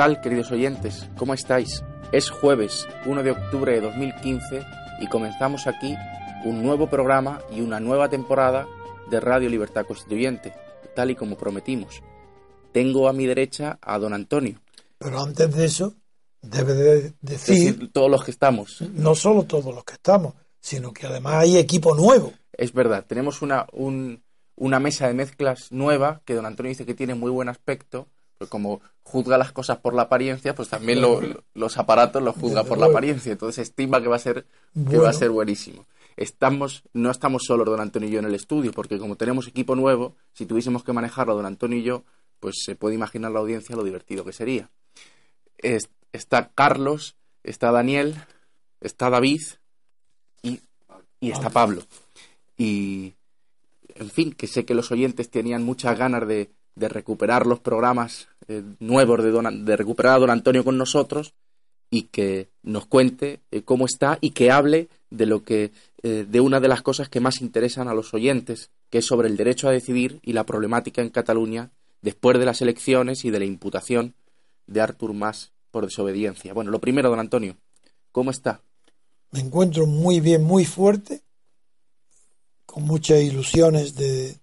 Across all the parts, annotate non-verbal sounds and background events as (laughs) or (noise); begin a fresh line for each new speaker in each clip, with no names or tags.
Tal, queridos oyentes? ¿Cómo estáis? Es jueves 1 de octubre de 2015 y comenzamos aquí un nuevo programa y una nueva temporada de Radio Libertad Constituyente, tal y como prometimos. Tengo a mi derecha a don Antonio.
Pero antes de eso, debe de decir,
decir todos los que estamos.
No solo todos los que estamos, sino que además hay equipo nuevo.
Es verdad, tenemos una, un, una mesa de mezclas nueva que don Antonio dice que tiene muy buen aspecto como juzga las cosas por la apariencia, pues también lo, los aparatos los juzga por la apariencia. Entonces estima que va a ser, que va a ser buenísimo. Estamos, no estamos solos don Antonio y yo en el estudio, porque como tenemos equipo nuevo, si tuviésemos que manejarlo don Antonio y yo, pues se puede imaginar la audiencia lo divertido que sería. está Carlos, está Daniel, está David y, y está Pablo. Y, en fin, que sé que los oyentes tenían muchas ganas de, de recuperar los programas eh, nuevos, de, de recuperar a don Antonio con nosotros y que nos cuente eh, cómo está y que hable de lo que eh, de una de las cosas que más interesan a los oyentes, que es sobre el derecho a decidir y la problemática en Cataluña después de las elecciones y de la imputación de Artur Mas por desobediencia. Bueno, lo primero, don Antonio, ¿cómo está?
Me encuentro muy bien, muy fuerte, con muchas ilusiones de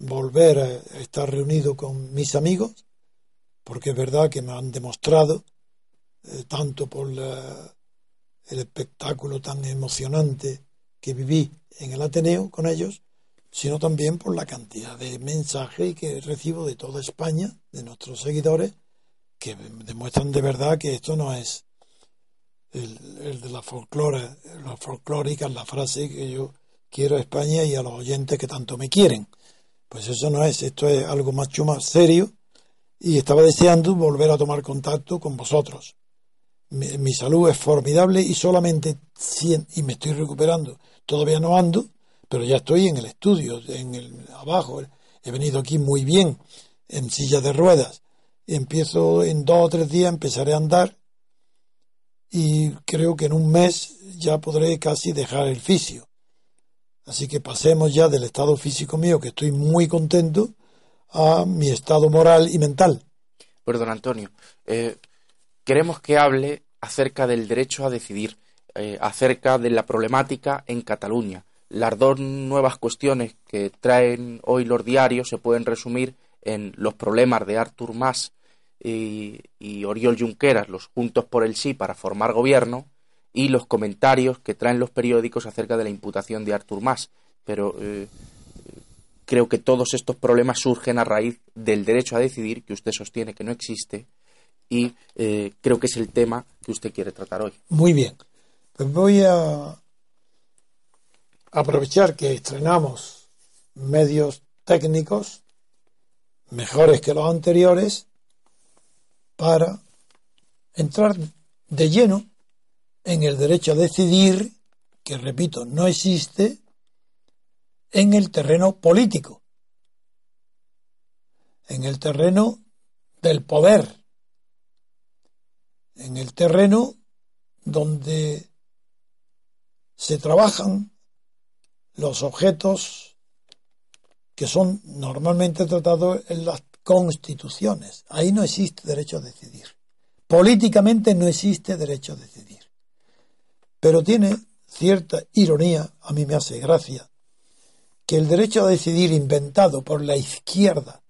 volver a estar reunido con mis amigos, porque es verdad que me han demostrado, eh, tanto por el espectáculo tan emocionante que viví en el Ateneo con ellos, sino también por la cantidad de mensajes que recibo de toda España, de nuestros seguidores, que demuestran de verdad que esto no es el, de la folclore, la folclórica, la frase que yo quiero a España y a los oyentes que tanto me quieren pues eso no es, esto es algo mucho más serio y estaba deseando volver a tomar contacto con vosotros. Mi, salud es formidable y solamente 100, y me estoy recuperando. Todavía no ando, pero ya estoy en el estudio, en el abajo. He venido aquí muy bien, en silla de ruedas. Empiezo en dos o tres días, empezaré a andar y creo que en un mes ya podré casi dejar el fisio. Así que pasemos ya del estado físico mío, que estoy muy contento, a mi estado moral y mental.
Perdón, Antonio. Eh, queremos que hable acerca del derecho a decidir, eh, acerca de la problemática en Cataluña. Las dos nuevas cuestiones que traen hoy los diarios se pueden resumir en los problemas de Artur Mas y, y Oriol Junqueras, los Juntos por el Sí para formar gobierno, y los comentarios que traen los periódicos acerca de la imputación de Artur Mas. Pero eh, creo que todos estos problemas surgen a raíz del derecho a decidir que usted sostiene que no existe y eh, creo que es el tema que usted quiere tratar hoy.
Muy bien. Pues voy a aprovechar que estrenamos medios técnicos mejores que los anteriores para entrar de lleno en el derecho a decidir que repito, no existe en el terreno político, en el terreno del poder, en el terreno donde se trabajan los objetos que son normalmente tratados en las constituciones. Ahí no existe derecho a decidir. Políticamente no existe derecho a decidir. Pero tiene cierta ironía, a mí me hace gracia, que el derecho a decidir inventado por la izquierda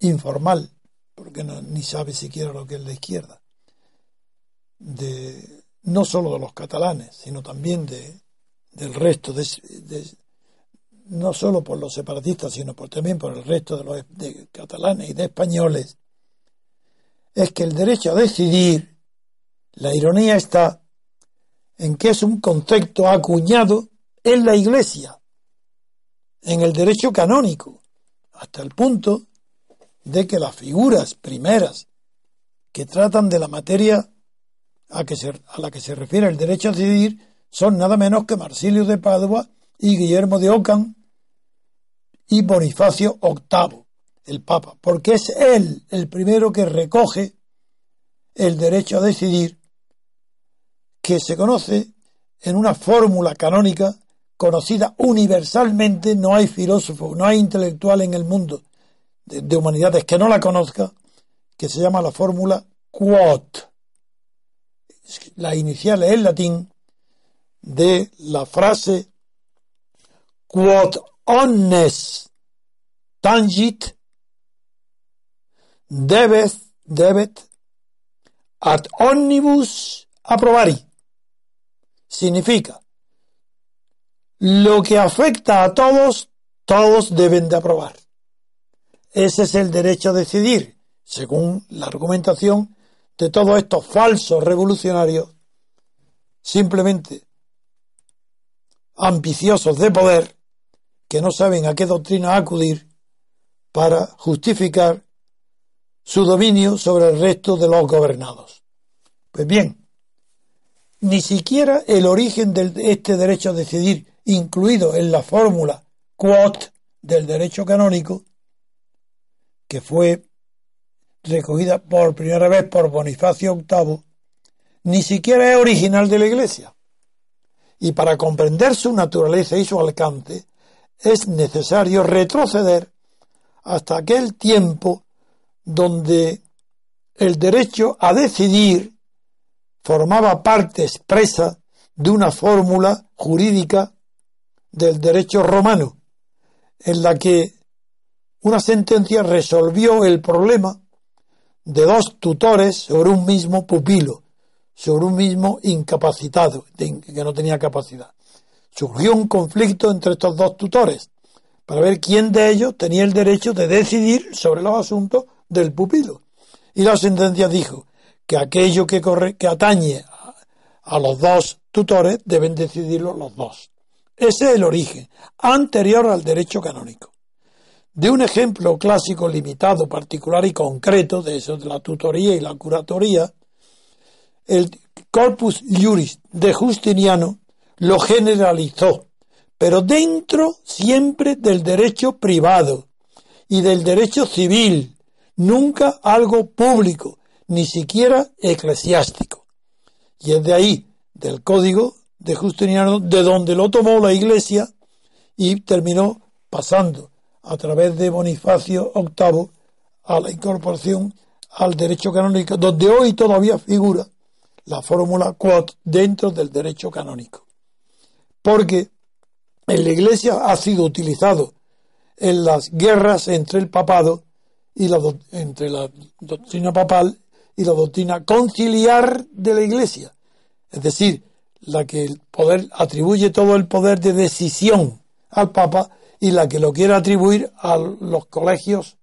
informal, porque ni sabe siquiera lo que es la izquierda, no solo de los catalanes, sino también de, del resto, de, no solo por los separatistas, sino también por el resto de los de catalanes y de españoles, es que el derecho a decidir, la ironía está en que es un concepto acuñado en la Iglesia, en el derecho canónico, hasta el punto de que las figuras primeras que tratan de la materia a, que a la que se refiere el derecho a decidir son nada menos que Marsilio de Padua y Guillermo de Ockham y Bonifacio VIII, el Papa, porque es él el primero que recoge el derecho a decidir que se conoce en una fórmula canónica conocida universalmente, no hay filósofo, no hay intelectual en el mundo de, humanidades que no la conozca, que se llama la fórmula quod. La inicial es en latín de la frase quod omnes tangit debet, debet ad omnibus approvari. Significa, lo que afecta a todos, todos deben de aprobar. Ese es el derecho a decidir, según la argumentación de todos estos falsos revolucionarios, simplemente ambiciosos de poder, que no saben a qué doctrina acudir para justificar su dominio sobre el resto de los gobernados. Pues bien, ni siquiera el origen de este derecho a decidir, incluido en la fórmula quod del derecho canónico, que fue recogida por primera vez por Bonifacio VIII, ni siquiera es original de la Iglesia. Y para comprender su naturaleza y su alcance, es necesario retroceder hasta aquel tiempo donde el derecho a decidir formaba parte expresa de una fórmula jurídica del derecho romano, en la que una sentencia resolvió el problema de dos tutores sobre un mismo pupilo, sobre un mismo incapacitado, que no tenía capacidad. Surgió un conflicto entre estos dos tutores para ver quién de ellos tenía el derecho de decidir sobre los asuntos del pupilo. Y la sentencia dijo que aquello que, corre, que atañe a, los dos tutores deben decidirlo los dos. Ese es el origen, anterior al derecho canónico de un ejemplo clásico limitado, particular y concreto de eso de la tutoría y la curatoría, el Corpus Juris de Justiniano lo generalizó, pero dentro siempre del derecho privado y del derecho civil, nunca algo público, ni siquiera eclesiástico. Y es de ahí, del código de Justiniano, de donde lo tomó la Iglesia y terminó pasando a través de Bonifacio VIII a la incorporación al derecho canónico, donde hoy todavía figura la fórmula quod dentro del derecho canónico. Porque en la Iglesia ha sido utilizado en las guerras entre el papado y entre la doctrina papal y la doctrina conciliar de la Iglesia, es decir, la que el poder atribuye todo el poder de decisión al Papa y la que lo quiere atribuir a los colegios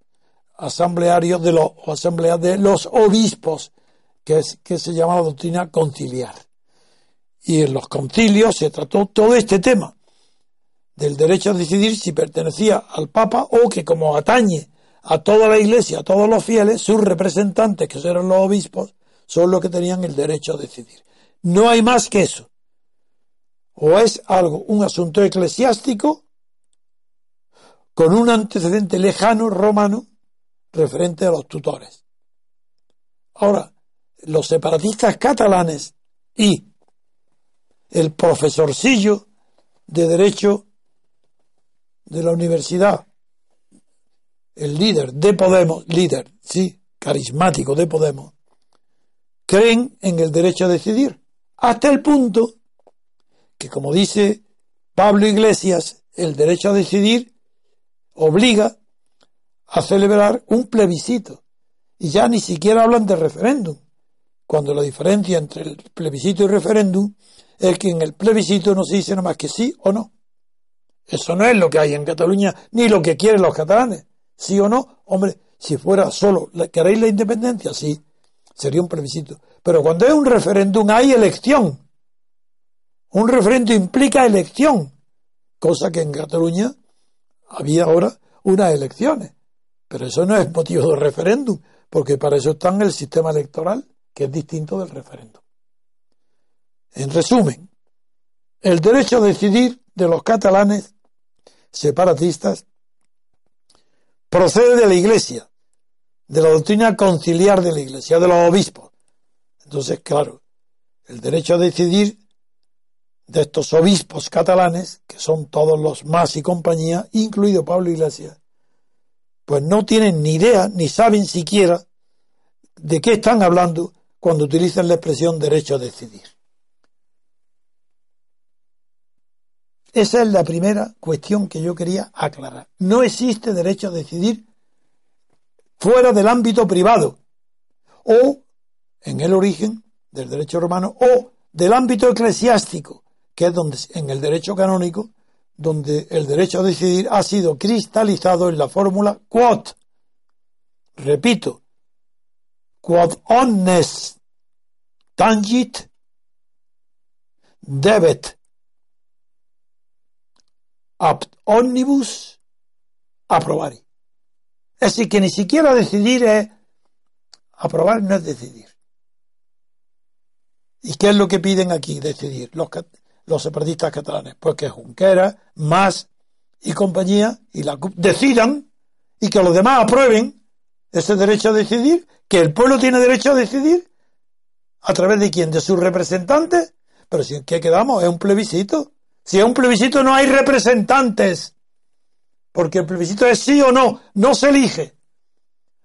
asamblearios de los, o asambleas de los obispos, que, es, que se llama la doctrina conciliar. Y en los concilios se trató todo este tema del derecho a decidir si pertenecía al Papa o que como atañe a toda la Iglesia, a todos los fieles, sus representantes, que eran los obispos, son los que tenían el derecho a decidir. No hay más que eso. o es algo, un asunto eclesiástico con un antecedente lejano romano referente a los tutores. Ahora, los separatistas catalanes y el profesorcillo de Derecho de la universidad, el líder de Podemos, líder, sí, carismático de Podemos, creen en el derecho a decidir, hasta el punto que, como dice Pablo Iglesias, el derecho a decidir obliga a celebrar un plebiscito. Y ya ni siquiera hablan de referéndum, cuando la diferencia entre el plebiscito y referéndum es que en el plebiscito no se dice nada más que sí o no. Eso no es lo que hay en Cataluña, ni lo que quieren los catalanes. ¿Sí o no? Hombre, si fuera solo, ¿queréis la independencia? Sí, sería un plebiscito. Pero cuando es un referéndum hay elección. Un referéndum implica elección, cosa que en Cataluña había ahora unas elecciones. Pero eso no es motivo de referéndum, porque para eso está el sistema electoral, que es distinto del referéndum. En resumen, el derecho a decidir de los catalanes separatistas procede de la Iglesia, de la doctrina conciliar de la Iglesia, de los obispos. Entonces, claro, el derecho a decidir de estos obispos catalanes, que son todos los más y compañía, incluido Pablo Iglesias, pues no tienen ni idea, ni saben siquiera de qué están hablando cuando utilizan la expresión derecho a decidir. Esa es la primera cuestión que yo quería aclarar. No existe derecho a decidir fuera del ámbito privado o en el origen del derecho romano o del ámbito eclesiástico, que es donde en el derecho canónico donde el derecho a decidir ha sido cristalizado en la fórmula quod. Repito, quod omnes tangit debet apt omnibus aprobari. Es decir, que ni siquiera decidir es aprobar, no es decidir. ¿Y qué es lo que piden aquí? Decidir. Los, los separatistas catalanes? Pues que Junquera, Más y compañía y la decidan y que los demás aprueben ese derecho a decidir, que el pueblo tiene derecho a decidir a través de quién, de sus representantes. Pero si en qué quedamos, es un plebiscito. Si es un plebiscito no hay representantes, porque el plebiscito es sí o no, no se elige.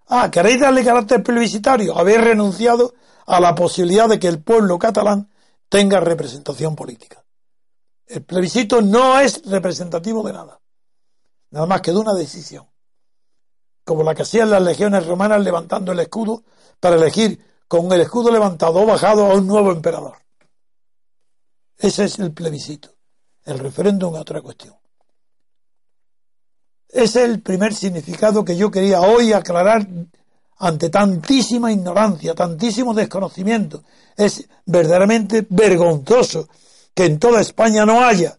Ah, ¿queréis darle carácter plebiscitario? Habéis renunciado a la posibilidad de que el pueblo catalán tenga representación política. El plebiscito no es representativo de nada, nada más que de una decisión, como la que hacían las legiones romanas levantando el escudo para elegir con el escudo levantado o bajado a un nuevo emperador. Ese es el plebiscito. El referéndum es otra cuestión. Ese es el primer significado que yo quería hoy aclarar ante tantísima ignorancia, tantísimo desconocimiento. Es verdaderamente vergonzoso que en toda España no haya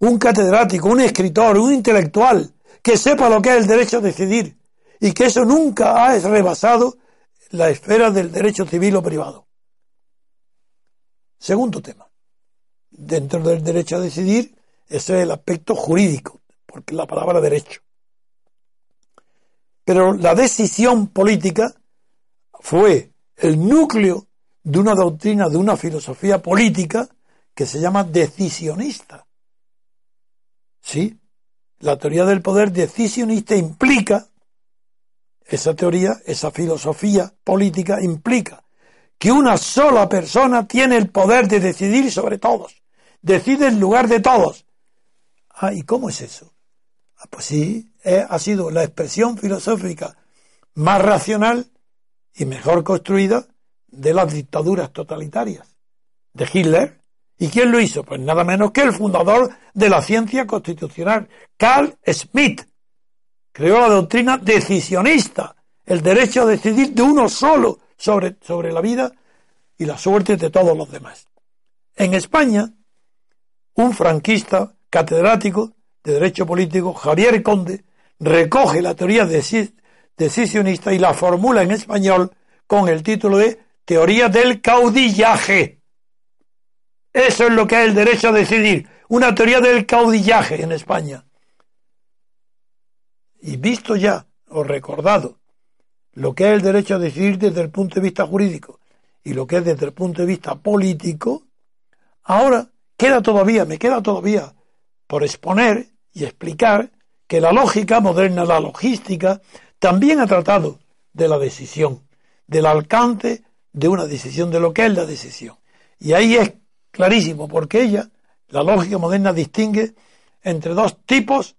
un catedrático, un escritor, un intelectual que sepa lo que es el derecho a decidir y que eso nunca ha rebasado la esfera del derecho civil o privado. Segundo tema. Dentro del derecho a decidir, ese es el aspecto jurídico, porque la palabra derecho. Pero la decisión política fue el núcleo de una doctrina, de una filosofía política que se llama decisionista. ¿Sí? La teoría del poder decisionista implica, esa teoría, esa filosofía política implica que una sola persona tiene el poder de decidir sobre todos. Decide en lugar de todos. Ah, ¿y cómo es eso? Ah, pues sí, ha sido la expresión filosófica más racional y mejor construida de las dictaduras totalitarias. De Hitler, ¿Y quién lo hizo? Pues nada menos que el fundador de la ciencia constitucional, Carl Smith. Creó la doctrina decisionista, el derecho a decidir de uno solo sobre, sobre la vida y la suerte de todos los demás. En España, un franquista catedrático de Derecho Político, Javier Conde, recoge la teoría decisionista y la formula en español con el título de Teoría del caudillaje. Eso es lo que es el derecho a decidir. Una teoría del caudillaje en España. Y visto ya, o recordado, lo que es el derecho a decidir desde el punto de vista jurídico y lo que es desde el punto de vista político, ahora queda todavía, me queda todavía por exponer y explicar que la lógica moderna, la logística, también ha tratado de la decisión, del alcance de una decisión, de lo que es la decisión. Y ahí es clarísimo, porque ella, la lógica moderna, distingue entre dos tipos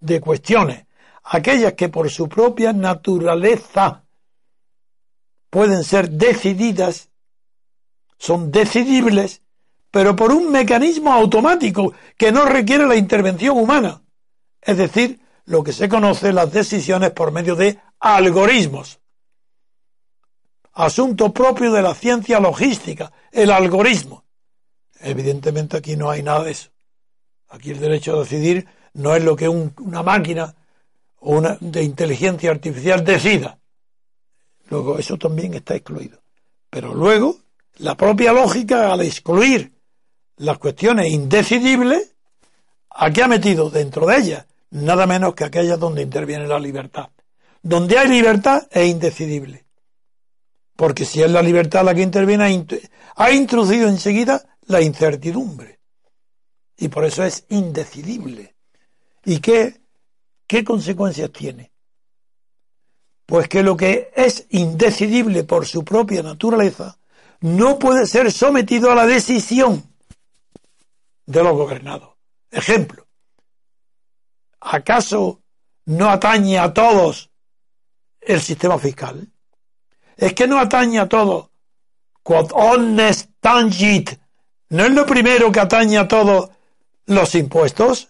de cuestiones. Aquellas que por su propia naturaleza pueden ser decididas, son decidibles, pero por un mecanismo automático que no requiere la intervención humana. Es decir, lo que se conoce las decisiones por medio de algoritmos. Asunto propio de la ciencia logística, el algoritmo. Evidentemente aquí no hay nada de eso. Aquí el derecho a decidir no es lo que una máquina o una de inteligencia artificial decida. Luego eso también está excluido. Pero luego la propia lógica al excluir las cuestiones indecidibles, aquí ha metido dentro de ellas nada menos que aquellas donde interviene la libertad. Donde hay libertad es indecidible. Porque si es la libertad la que interviene, ha introducido enseguida la incertidumbre. Y por eso es indecidible. ¿Y qué, qué consecuencias tiene? Pues que lo que es indecidible por su propia naturaleza no puede ser sometido a la decisión de los gobernados. Ejemplo, ¿acaso no atañe a todos el sistema fiscal? Es que no atañe a todos. Quod honest tangit. ¿No es lo primero que atañe a todos los impuestos?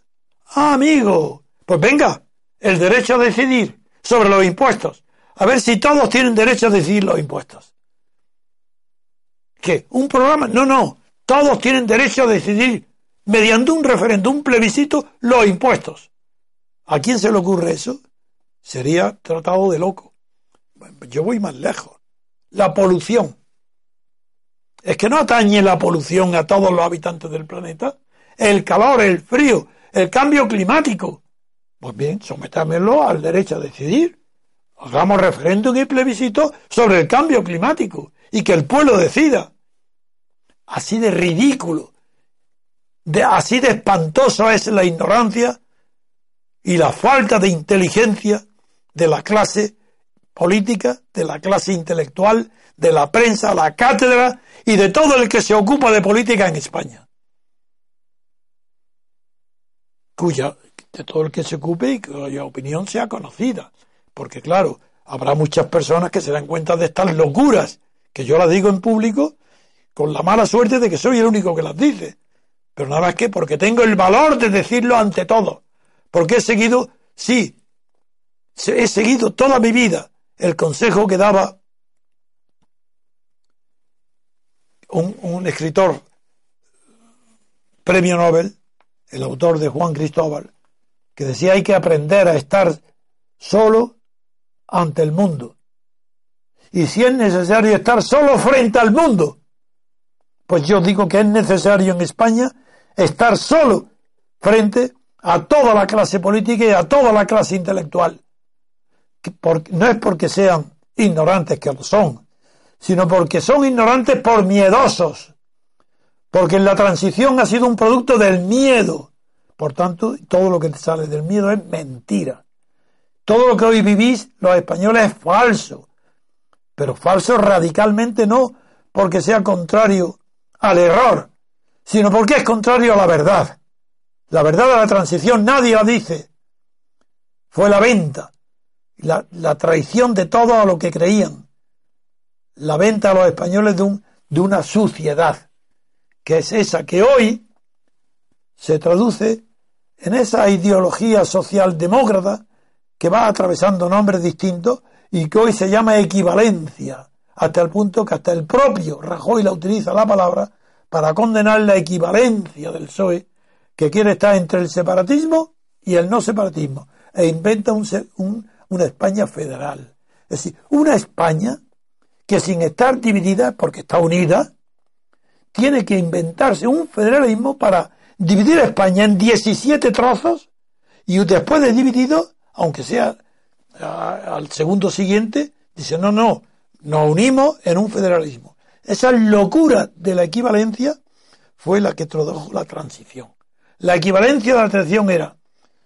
Ah, amigo. Pues venga, el derecho a decidir sobre los impuestos. A ver si todos tienen derecho a decidir los impuestos. ¿Qué? ¿Un programa? No, no. Todos tienen derecho a decidir mediante un referéndum, un plebiscito, los impuestos. ¿A quién se le ocurre eso? Sería tratado de loco. Yo voy más lejos. La polución. ¿Es que no atañe la polución a todos los habitantes del planeta? El calor, el frío, el cambio climático. Pues bien, sometámelo al derecho a decidir. Hagamos referéndum y plebiscito sobre el cambio climático y que el pueblo decida. Así de ridículo, de, así de espantoso es la ignorancia y la falta de inteligencia de la clase política, de la clase intelectual, de la prensa, la cátedra y de todo el que se ocupa de política en España. Cuya, de todo el que se ocupe y cuya opinión sea conocida. Porque claro, habrá muchas personas que se dan cuenta de estas locuras que yo las digo en público con la mala suerte de que soy el único que las dice. Pero nada más que porque tengo el valor de decirlo ante todo. Porque he seguido, sí, he seguido toda mi vida el consejo que daba un, escritor premio Nobel, el autor de Juan Cristóbal, que decía hay que aprender a estar solo ante el mundo. Y si es necesario estar solo frente al mundo, pues yo digo que es necesario en España estar solo frente a toda la clase política y a toda la clase intelectual no es porque sean ignorantes, que lo son, sino porque son ignorantes por miedosos, porque la transición ha sido un producto del miedo. Por tanto, todo lo que sale del miedo es mentira. Todo lo que hoy vivís, los españoles, es falso. Pero falso radicalmente no porque sea contrario al error, sino porque es contrario a la verdad. La verdad de la transición nadie la dice. Fue la venta la, la traición de todo a lo que creían, la venta a los españoles de, un, de una suciedad, que es esa que hoy se traduce en esa ideología socialdemócrata que va atravesando nombres distintos y que hoy se llama equivalencia, hasta el punto que hasta el propio Rajoy la utiliza la palabra para condenar la equivalencia del PSOE, que quiere estar entre el separatismo y el no separatismo, e inventa un, un, una España federal. Es decir, una España que sin estar dividida, porque está unida, tiene que inventarse un federalismo para dividir España en 17 trozos y después de dividido, aunque sea al segundo siguiente, dice, no, no, nos unimos en un federalismo. Esa locura de la equivalencia fue la que introdujo la transición. La equivalencia de la transición era,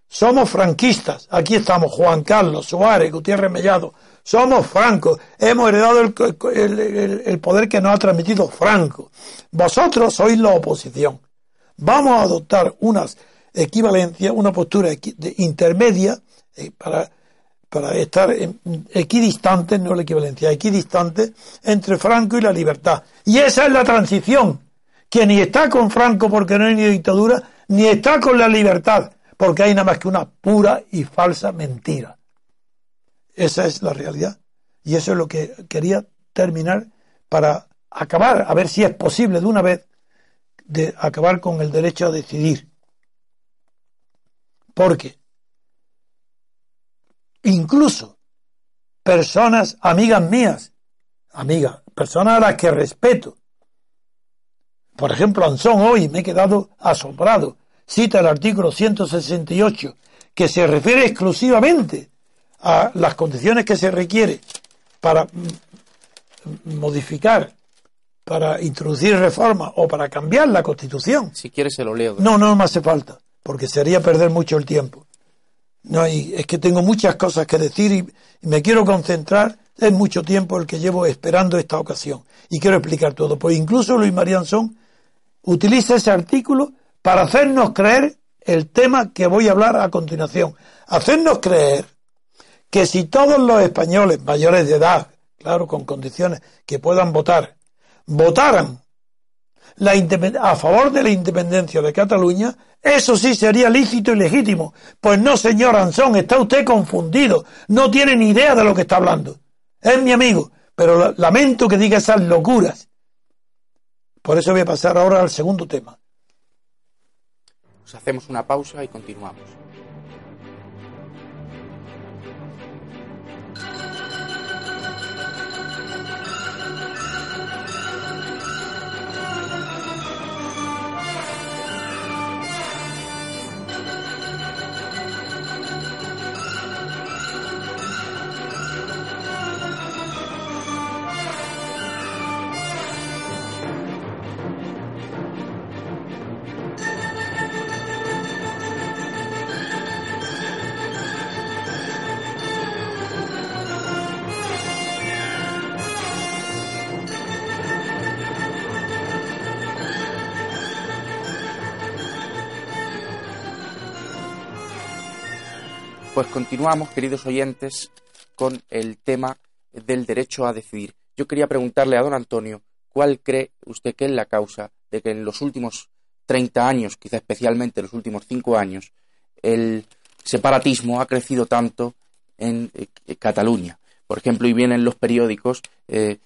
somos franquistas, aquí estamos Juan Carlos, Suárez, Gutiérrez Mellado, somos francos, hemos heredado el, poder que nos ha transmitido Franco. Vosotros sois la oposición. Vamos a adoptar unas equivalencias, una postura intermedia eh, para, para estar equidistantes, no la equivalencia, equidistantes entre Franco y la libertad. Y esa es la transición, que ni está con Franco porque no hay ni dictadura, ni está con la libertad, porque hay nada más que una pura y falsa mentira. Esa es la realidad. Y eso es lo que quería terminar para acabar, a ver si es posible de una vez, de acabar con el derecho a decidir. Porque incluso personas, amigas mías, amigas, personas a las que respeto, por ejemplo, Anson hoy me he quedado asombrado, cita el artículo 168, que se refiere exclusivamente a las condiciones que se requiere para modificar, para introducir reformas o para cambiar la Constitución.
Si quieres se lo leo.
No, no me hace falta, porque sería perder mucho el tiempo. No, y es que tengo muchas cosas que decir y, me quiero concentrar. Es mucho tiempo el que llevo esperando esta ocasión y quiero explicar todo. Pues incluso Luis Marianzón utiliza ese artículo para hacernos creer el tema que voy a hablar a continuación. Hacernos creer que si todos los españoles mayores de edad, claro, con condiciones que puedan votar, votaran la a favor de la independencia de Cataluña, eso sí sería lícito y legítimo. Pues no, señor Anson, está usted confundido, no tiene ni idea de lo que está hablando. Es mi amigo, pero lamento que diga esas locuras. Por eso voy a pasar ahora al segundo tema.
Pues hacemos una pausa y continuamos. Pues continuamos, queridos oyentes, con el tema del derecho a decidir. Yo quería preguntarle a don Antonio, ¿cuál cree usted que es la causa de que en los últimos 30 años, quizá especialmente en los últimos 5 años, el separatismo ha crecido tanto en eh, Cataluña? Por ejemplo, y bien en los periódicos, eh,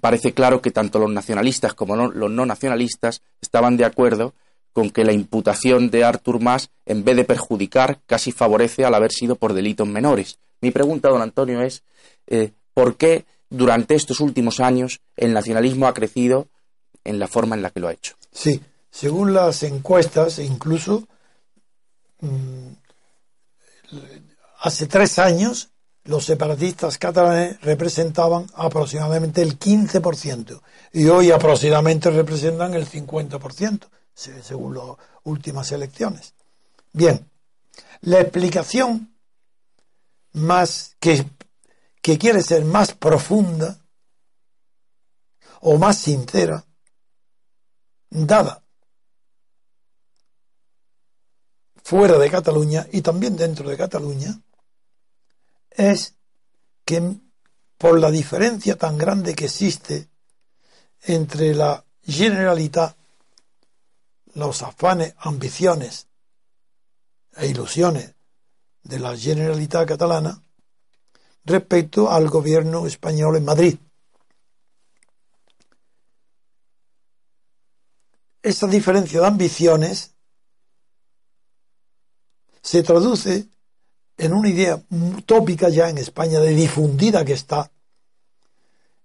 parece claro que tanto los nacionalistas como los no nacionalistas estaban de acuerdo con que la imputación de Artur Mas, en vez de perjudicar, casi favorece al haber sido por delitos menores. Mi pregunta, don Antonio, es eh, ¿por qué durante estos últimos años el nacionalismo ha crecido en la forma en la que lo ha hecho?
Sí, según las encuestas, incluso mm, hace tres años los separatistas catalanes representaban aproximadamente el 15% y hoy aproximadamente representan el 50% según las últimas elecciones. Bien, la explicación más que, que quiere ser más profunda o más sincera, dada fuera de Cataluña y también dentro de Cataluña, es que por la diferencia tan grande que existe entre la Generalitat los afanes, ambiciones e ilusiones de la Generalitat catalana respecto al gobierno español en Madrid. Esa diferencia de ambiciones se traduce en una idea utópica ya en España, de difundida que está,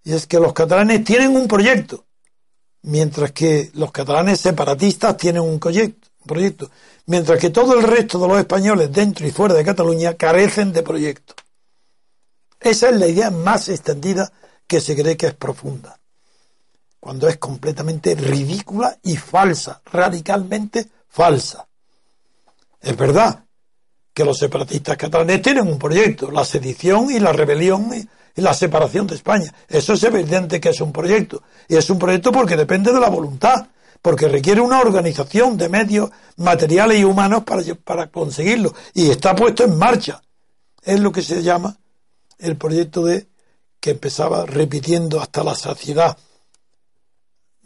y es que los catalanes tienen un proyecto, mientras que los catalanes separatistas tienen un proyecto, mientras que todo el resto de los españoles dentro y fuera de Cataluña carecen de proyecto. Esa es la idea más extendida que se cree que es profunda, cuando es completamente ridícula y falsa, radicalmente falsa. Es verdad que los separatistas catalanes tienen un proyecto, la sedición y la rebelión la separación de España. Eso es evidente que es un proyecto. Y es un proyecto porque depende de la voluntad, porque requiere una organización de medios materiales y humanos para, para conseguirlo. Y está puesto en marcha. Es lo que se llama el proyecto de que empezaba repitiendo hasta la saciedad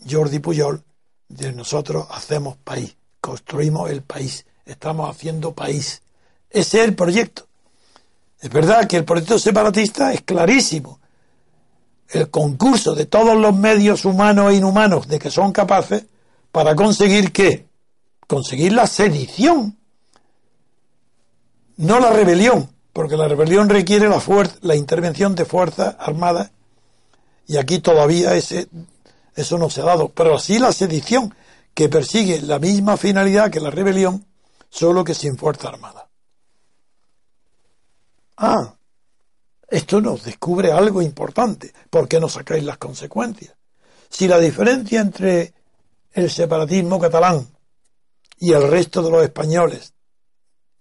Jordi Puyol, de nosotros hacemos país, construimos el país, estamos haciendo país. Ese es el proyecto. Es verdad que el proyecto separatista es clarísimo. El concurso de todos los medios humanos e inhumanos de que son capaces para conseguir qué? Conseguir la sedición. No la rebelión, porque la rebelión requiere la, la intervención de fuerzas armadas y aquí todavía ese, eso no se ha dado. Pero sí la sedición, que persigue la misma finalidad que la rebelión, solo que sin fuerza armada. Ah, esto nos descubre algo importante. ¿Por qué no sacáis las consecuencias? Si la diferencia entre el separatismo catalán y el resto de los españoles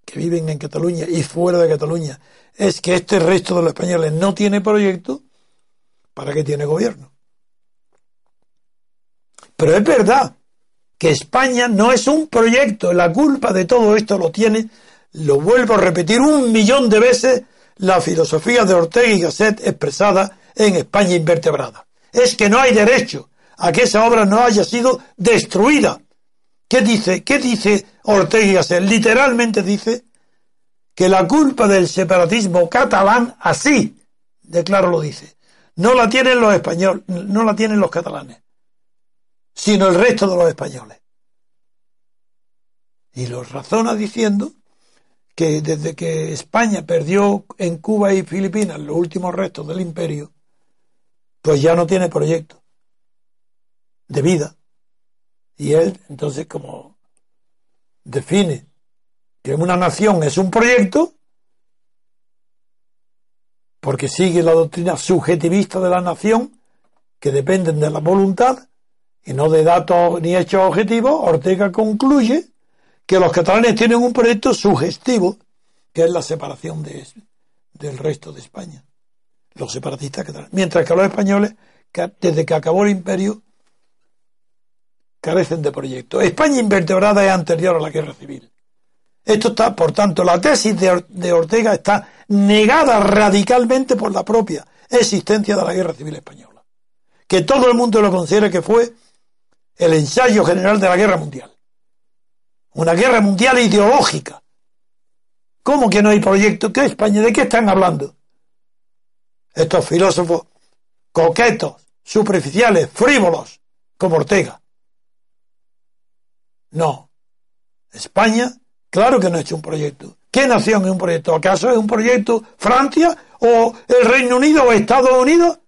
que viven en Cataluña y fuera de Cataluña es que este resto de los españoles no tiene proyecto, ¿para qué tiene gobierno? Pero es verdad que España no es un proyecto, la culpa de todo esto lo tiene lo vuelvo a repetir un millón de veces, la filosofía de Ortega y Gasset expresada en España invertebrada. Es que no hay derecho a que esa obra no haya sido destruida. ¿Qué dice? ¿Qué dice Ortega y Gasset? Literalmente dice que la culpa del separatismo catalán, así, de claro lo dice, no la tienen los españoles, no la tienen los catalanes, sino el resto de los españoles. Y lo razona diciendo que desde que España perdió en Cuba y Filipinas los últimos restos del imperio, pues ya no tiene proyecto de vida. Y él, entonces, como define que una nación es un proyecto, porque sigue la doctrina subjetivista de la nación, que dependen de la voluntad y no de datos ni hechos objetivos, Ortega concluye que los catalanes tienen un proyecto sugestivo, que es la separación de, del resto de España. Los separatistas catalanes. Mientras que los españoles, desde que acabó el imperio, carecen de proyecto. España invertebrada es anterior a la guerra civil. Esto está, por tanto, la tesis de Ortega está negada radicalmente por la propia existencia de la guerra civil española. Que todo el mundo lo considera que fue el ensayo general de la guerra mundial. Una guerra mundial ideológica. ¿Cómo que no hay proyecto? ¿Qué España? ¿De qué están hablando? Estos filósofos coquetos, superficiales, frívolos, como Ortega. No. España, claro que no ha hecho un proyecto. ¿Qué nación es un proyecto? ¿Acaso es un proyecto Francia o el Reino Unido o Estados Unidos?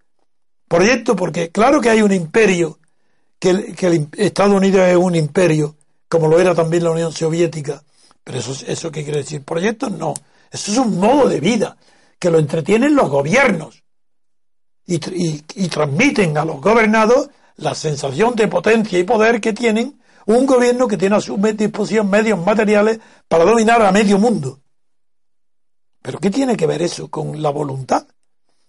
Proyecto porque claro que hay un imperio, que, que el Estados Unidos es un imperio como lo era también la Unión Soviética. Pero eso, eso qué quiere decir? Proyectos no. Eso es un modo de vida que lo entretienen los gobiernos y, y transmiten a los gobernados la sensación de potencia y poder que tienen un gobierno que tiene a su disposición medios materiales para dominar a medio mundo. Pero ¿qué tiene que ver eso con la voluntad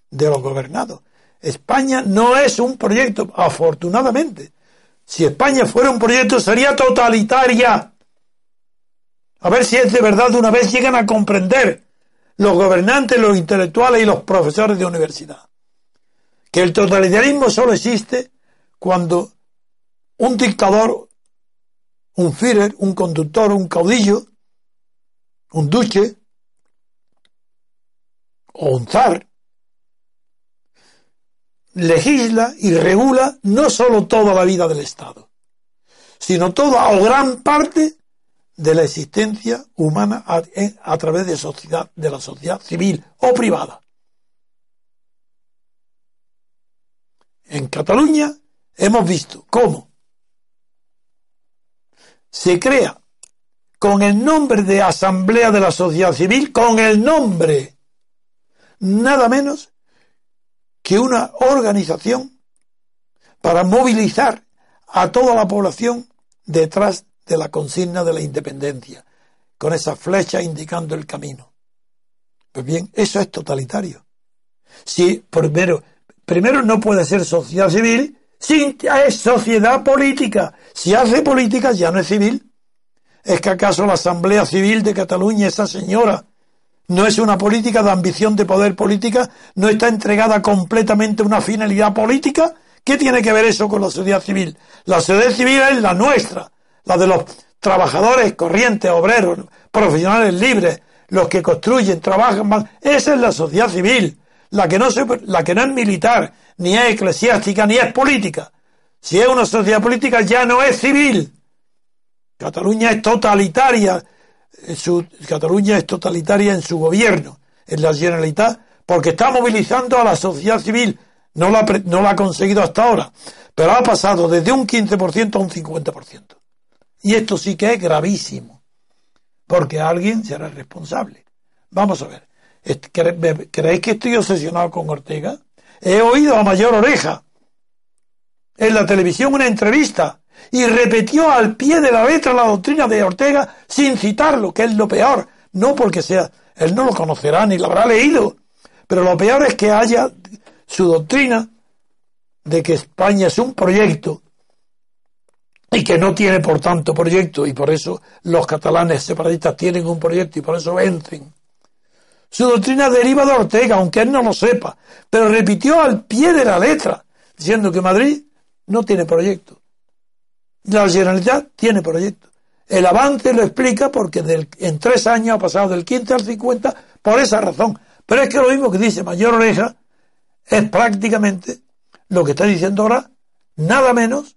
de los gobernados? España no es un proyecto, afortunadamente, si España fuera un proyecto sería totalitaria. A ver si es de verdad de una vez llegan a comprender los gobernantes, los intelectuales y los profesores de universidad. Que el totalitarismo solo existe cuando un dictador, un Führer, un conductor, un caudillo, un duque o un zar legisla y regula no sólo toda la vida del Estado, sino toda o gran parte de la existencia humana a, través de, sociedad, de la sociedad civil o privada. En Cataluña hemos visto cómo se crea con el nombre de Asamblea de la Sociedad Civil, con el nombre, nada menos que una organización para movilizar a toda la población detrás de la consigna de la independencia, con esa flecha indicando el camino. Pues bien, eso es totalitario. Si primero, primero no puede ser sociedad civil, si es sociedad política. Si hace política ya no es civil. ¿Es que acaso la Asamblea Civil de Cataluña, esa señora, no es una política de ambición de poder política? ¿No está entregada completamente a una finalidad política? ¿Qué tiene que ver eso con la sociedad civil? La sociedad civil es la nuestra, la de los trabajadores corrientes, obreros, profesionales libres, los que construyen, trabajan. Esa es la sociedad civil, la que no, la que no es militar, ni es eclesiástica, ni es política. Si es una sociedad política ya no es civil. Cataluña es totalitaria, su, Cataluña es totalitaria en su gobierno, en la Generalitat, porque está movilizando a la sociedad civil. No la, no la ha conseguido hasta ahora, pero ha pasado desde un 15% a un 50%. Y esto sí que es gravísimo, porque alguien será responsable. Vamos a ver, ¿creéis que estoy obsesionado con Ortega? He oído a mayor oreja en la televisión una entrevista y repitió al pie de la letra la doctrina de Ortega sin citarlo, que es lo peor. No porque sea, él no lo conocerá ni lo habrá leído, pero lo peor es que haya su doctrina de que España es un proyecto y que no tiene por tanto proyecto y por eso los catalanes separatistas tienen un proyecto y por eso vencen. Su doctrina deriva de Ortega, aunque él no lo sepa, pero repitió al pie de la letra, diciendo que Madrid no tiene proyecto. La Generalitat tiene proyecto. El avance lo explica porque en tres años ha pasado del 15 al 50 por esa razón. Pero es que lo mismo que dice Mayor Oreja es prácticamente lo que está diciendo ahora, nada menos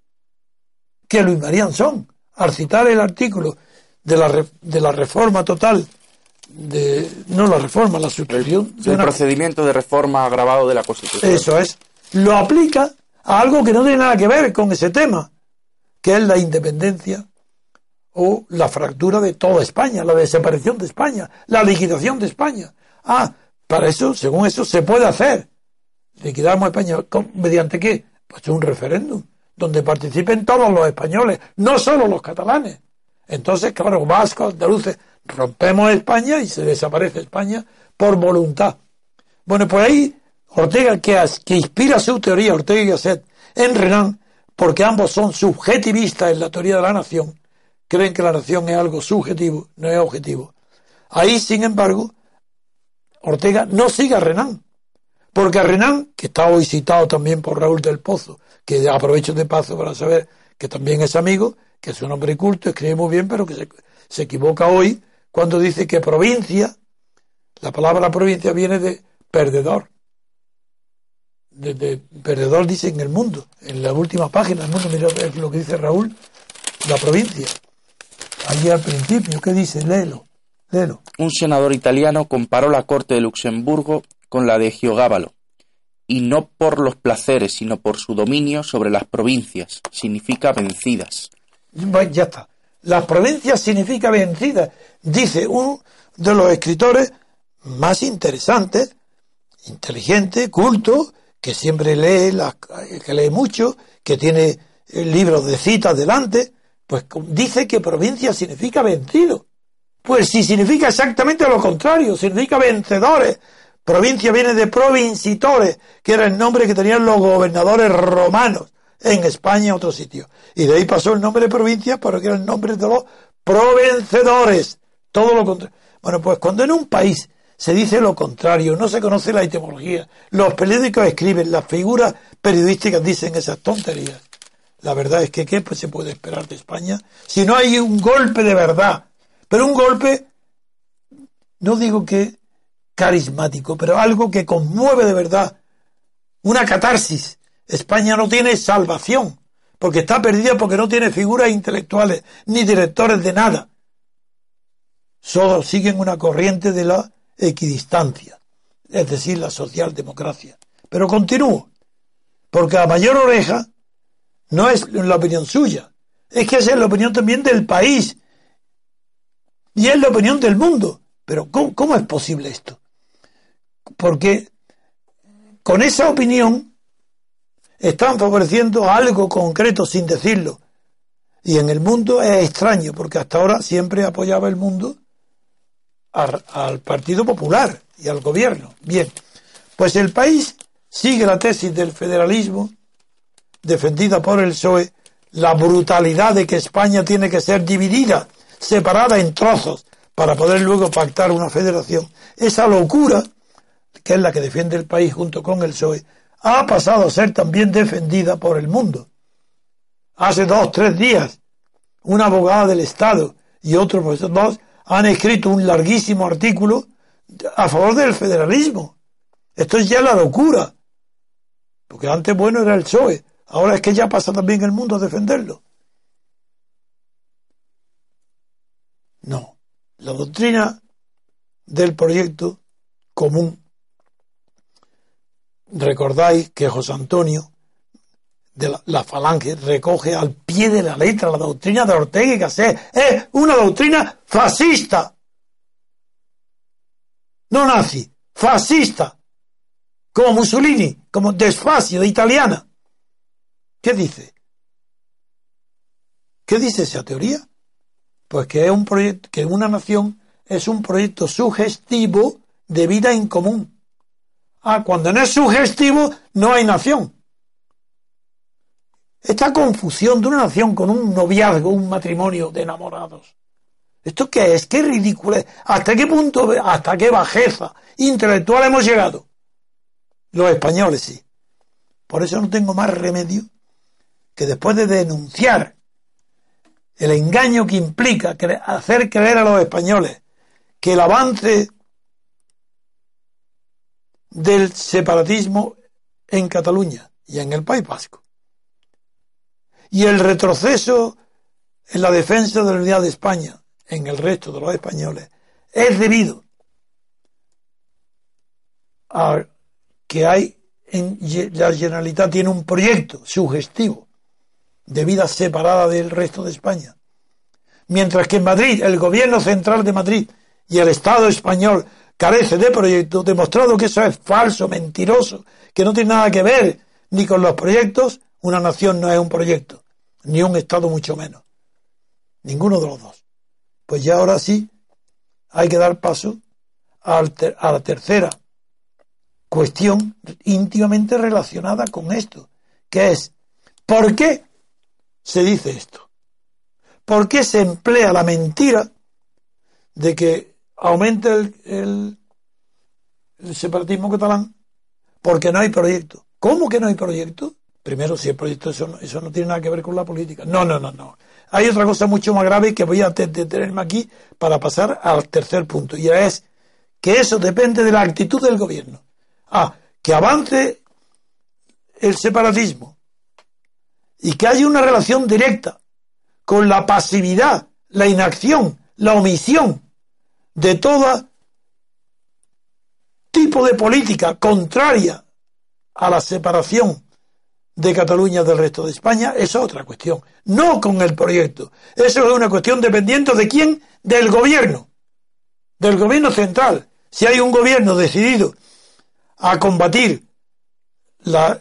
que Luis María Son, al citar el artículo de la, de la reforma total, de, no la reforma, la sustitución.
El, procedimiento de reforma agravado de la Constitución.
Eso es. Lo aplica a algo que no tiene nada que ver con ese tema, que es la independencia o la fractura de toda España, la desaparición de España, la liquidación de España. Ah, para eso, según eso, se puede hacer. Liquidamos España. ¿Mediante qué? Pues un referéndum, donde participen todos los españoles, no solo los catalanes. Entonces, claro, vascos, andaluces, rompemos España y se desaparece España por voluntad. Bueno, pues ahí Ortega, que, inspira su teoría, Ortega y Gasset, en Renan, porque ambos son subjetivistas en la teoría de la nación, creen que la nación es algo subjetivo, no es objetivo. Ahí, sin embargo, Ortega no sigue a Renan, porque a Renan, que está hoy citado también por Raúl del Pozo, que aprovecho de paso para saber que también es amigo, que es un hombre culto, escribe muy bien, pero que se, se equivoca hoy cuando dice que provincia, la palabra provincia viene de perdedor de, perdedor dice en el mundo, en la última página del mundo, mira lo que dice Raúl, la provincia. Allí al principio, ¿qué dice? Léelo, léelo.
Un senador italiano comparó la corte de Luxemburgo con la de Giogábalo, y no por los placeres, sino por su dominio sobre las provincias, significa vencidas.
Ya está. Las provincias significa vencidas, dice uno de los escritores más interesantes, inteligente, culto, que siempre lee, que lee mucho, que tiene libros de citas delante, pues dice que provincia significa vencido. Pues si significa exactamente lo contrario, significa vencedores. Provincia viene de provincitores, que era el nombre que tenían los gobernadores romanos en España y otros sitios. Y de ahí pasó el nombre de provincia, pero que era el nombre de los provencedores. Todo lo contrario. Bueno, pues cuando en un país se dice lo contrario, no se conoce la etimología. Los periódicos escriben, las figuras periodísticas dicen esas tonterías. La verdad es que ¿qué pues, se puede esperar de España si no hay un golpe de verdad? Pero un golpe, no digo que carismático, pero algo que conmueve de verdad. Una catarsis. España no tiene salvación, porque está perdida porque no tiene figuras intelectuales ni directores de nada. Solo siguen una corriente de la equidistancia, es decir, la socialdemocracia. Pero continúo, porque a mayor oreja no es la opinión suya, Es que es la opinión también del país. Y es la opinión del mundo. Pero ¿cómo, cómo es posible esto? Porque con esa opinión están favoreciendo algo concreto sin decirlo. Y en el mundo es extraño, porque hasta ahora siempre apoyaba el mundo al, Partido Popular y al gobierno. Bien, pues el país sigue la tesis del federalismo defendida por el PSOE, la brutalidad de que España tiene que ser dividida, separada en trozos, para poder luego pactar una federación. Esa locura, que es la que defiende el país junto con el PSOE, ha pasado a ser también defendida por el mundo. Hace dos, tres días, una abogada del Estado y otro profesor dos han escrito un larguísimo artículo a favor del federalismo. Esto es ya la locura. Porque antes bueno era el PSOE, ahora es que ya pasa también el mundo a defenderlo. No, la doctrina del proyecto común. Recordáis que José Antonio de la, Falange recoge al pie de la letra la doctrina de Ortega y Gasset. Es una doctrina fascista. No nazi, fascista. Como Mussolini, como Desfacio de italiana. ¿Qué dice? ¿Qué dice esa teoría? Pues que es un proyecto, que una nación es un proyecto sugestivo de vida en común. Ah, cuando no es sugestivo, no hay nación. Esta confusión de una nación con un noviazgo, un matrimonio de enamorados. ¿Esto qué es? ¿Qué ridículo ¿Hasta qué punto, hasta qué bajeza intelectual hemos llegado? Los españoles sí. Por eso no tengo más remedio que después de denunciar el engaño que implica hacer creer a los españoles que el avance del separatismo en Cataluña y en el País Vasco y el retroceso en la defensa de la unidad de España en el resto de los españoles es debido a que hay en la Generalitat tiene un proyecto sugestivo de vida separada del resto de España. Mientras que en Madrid, el gobierno central de Madrid y el Estado español carece de proyecto, demostrado que eso es falso, mentiroso, que no tiene nada que ver ni con los proyectos, una nación no es un proyecto, ni un Estado mucho menos. Ninguno de los dos. Pues ya ahora sí hay que dar paso a la tercera cuestión íntimamente relacionada con esto, que es ¿por qué se dice esto? ¿Por qué se emplea la mentira de que aumenta el, el separatismo catalán? Porque no hay proyecto. ¿Cómo que no hay proyecto? Primero, si el proyecto eso no, eso no tiene nada que ver con la política. No, no, no, no. Hay otra cosa mucho más grave que voy a detenerme aquí para pasar al tercer punto. Y es que eso depende de la actitud del gobierno. Ah, que avance el separatismo y que haya una relación directa con la pasividad, la inacción, la omisión de todo tipo de política contraria a la separación de Cataluña del resto de España, es otra cuestión. No con el proyecto. Eso es una cuestión dependiente de quién, del gobierno, del gobierno central. Si hay un gobierno decidido a combatir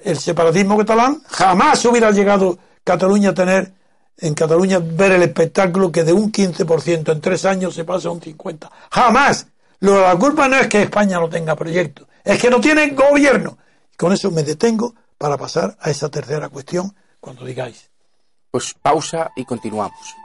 el separatismo catalán, jamás hubiera llegado Cataluña a tener, en Cataluña, ver el espectáculo que de un 15% en tres años se pasa a un 50%. Jamás. Lo, la culpa no es que España no tenga proyecto, es que no tiene gobierno. Con eso me detengo para pasar a esa tercera cuestión cuando digáis.
Pues pausa y continuamos.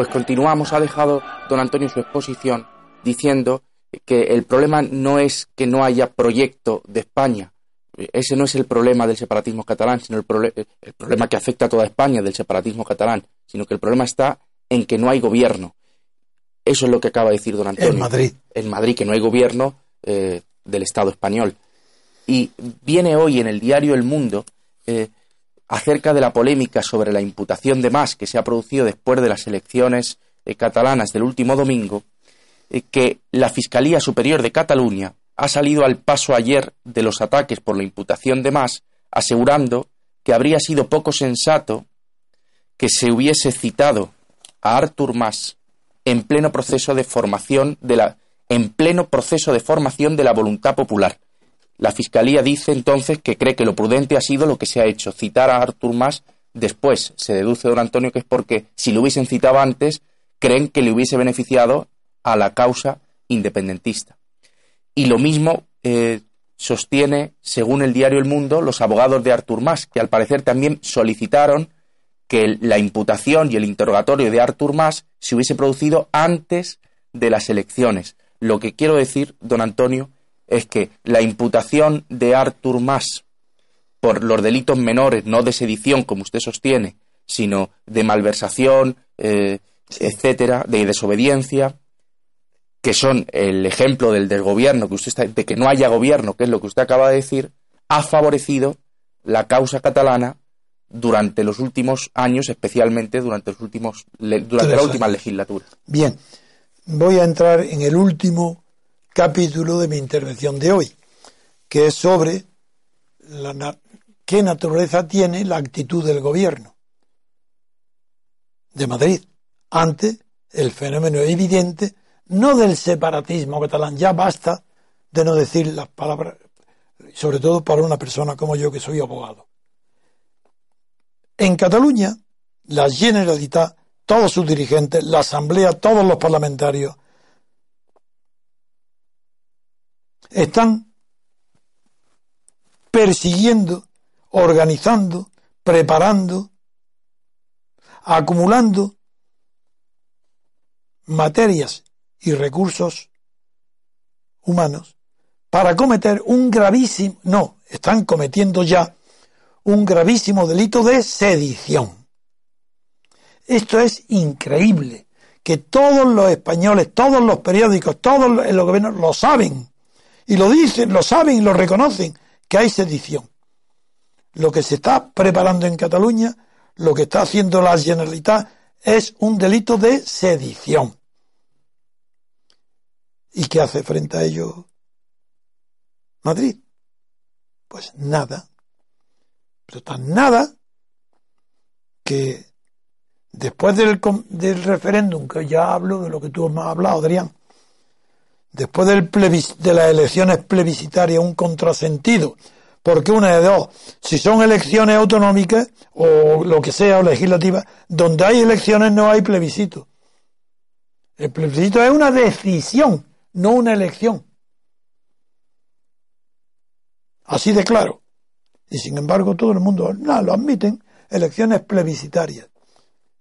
Pues continuamos, ha dejado don Antonio su exposición diciendo que el problema no es que no haya proyecto de España, ese no es el problema del separatismo catalán, sino el, el, problema que afecta a toda España del separatismo catalán, sino que el problema está en que no hay gobierno. Eso es lo que acaba de decir don Antonio.
En Madrid.
En Madrid, que no hay gobierno eh, del Estado español. Y viene hoy en el diario El Mundo eh, acerca de la polémica sobre la imputación de más que se ha producido después de las elecciones eh, catalanas del último domingo, que la Fiscalía Superior de Cataluña ha salido al paso ayer de los ataques por la imputación de más, asegurando que habría sido poco sensato que se hubiese citado a Artur Mas en pleno proceso de formación de la en pleno proceso de formación de la voluntad popular. La Fiscalía dice entonces que cree que lo prudente ha sido lo que se ha hecho, citar a Artur Mas después. Se deduce don Antonio que es porque si lo hubiesen citado antes, creen que le hubiese beneficiado a la causa independentista. Y lo mismo eh, sostiene, según el diario El Mundo, los abogados de Artur Mas, que al parecer también solicitaron que la imputación y el interrogatorio de Artur Mas se hubiese producido antes de las elecciones. Lo que quiero decir, don Antonio, es que la imputación de Artur Mas por los delitos menores, no de sedición, como usted sostiene, sino de malversación, eh, etcétera, de desobediencia, que son el ejemplo del desgobierno, que usted está, de que no haya gobierno, que es lo que usted acaba de decir, ha favorecido la causa catalana durante los últimos años, especialmente durante los últimos durante la última legislatura.
Bien, voy a entrar en el último capítulo de mi intervención de hoy, que es sobre la, qué naturaleza tiene la actitud del gobierno de Madrid ante el fenómeno evidente no del separatismo catalán, ya basta de no decir las palabras, sobre todo para una persona como yo que soy abogado. En Cataluña, la Generalitat, todos sus dirigentes, la Asamblea, todos los parlamentarios, están persiguiendo, organizando, preparando, acumulando materias y recursos humanos para cometer un gravísimo, no, están cometiendo ya un gravísimo delito de sedición. Esto es increíble, que todos los españoles, todos los periódicos, todos los gobiernos lo saben, y lo dicen, lo saben y lo reconocen, que hay sedición. Lo que se está preparando en Cataluña, lo que está haciendo la Generalitat, es un delito de sedición. ¿Y qué hace frente a ello Madrid? Pues nada. Pero tan nada que después del, referéndum, que ya hablo de lo que tú me has hablado, Adrián, después del de las elecciones plebiscitarias, un contrasentido, porque una de dos, si son elecciones autonómicas o lo que sea, o legislativas, donde hay elecciones no hay plebiscito. El plebiscito es una decisión no una elección. Así de claro. Y sin embargo todo el mundo no, lo admiten, elecciones plebiscitarias.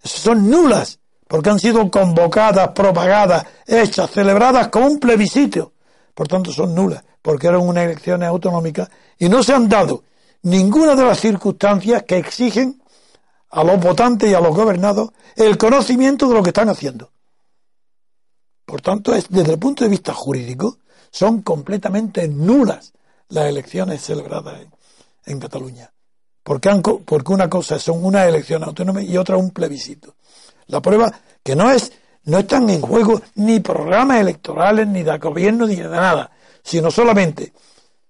Son nulas, porque han sido convocadas, propagadas, hechas, celebradas como un plebiscito. Por tanto son nulas, porque eran unas elecciones autonómicas y no se han dado ninguna de las circunstancias que exigen a los votantes y a los gobernados el conocimiento de lo que están haciendo. Por tanto, es, desde el punto de vista jurídico, son completamente nulas las elecciones celebradas en, Cataluña. Porque, porque una cosa son una elección autónoma y otra un plebiscito. La prueba que no es, no están en juego ni programas electorales, ni de gobierno, ni de nada, sino solamente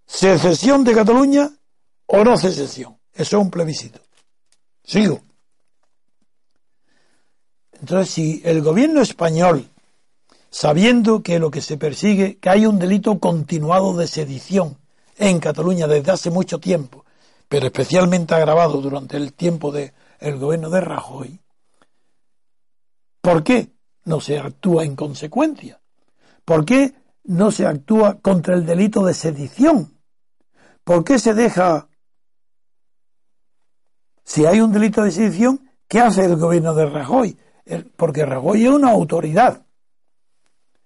secesión de Cataluña o no secesión. Eso es un plebiscito. Sigo. Entonces, si el gobierno español sabiendo que lo que se persigue, que hay un delito continuado de sedición en Cataluña desde hace mucho tiempo, pero especialmente agravado durante el tiempo del gobierno de Rajoy, ¿por qué no se actúa en consecuencia? ¿Por qué no se actúa contra el delito de sedición? ¿Por qué se deja... Si hay un delito de sedición, ¿qué hace el gobierno de Rajoy? porque Rajoy es una autoridad.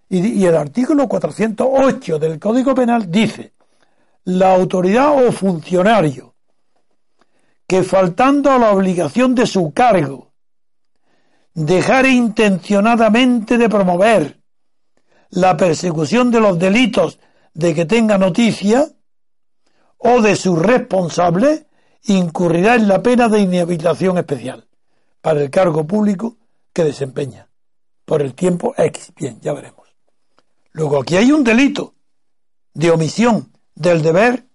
Y, el artículo 408 del Código Penal dice, la autoridad o funcionario que faltando a la obligación de su cargo, dejar intencionadamente de promover la persecución de los delitos de que tenga noticia o de sus responsables, incurrirá en la pena de inhabilitación especial para el cargo público que desempeña por el tiempo X. Bien, ya veremos. Luego aquí hay un delito de omisión del deber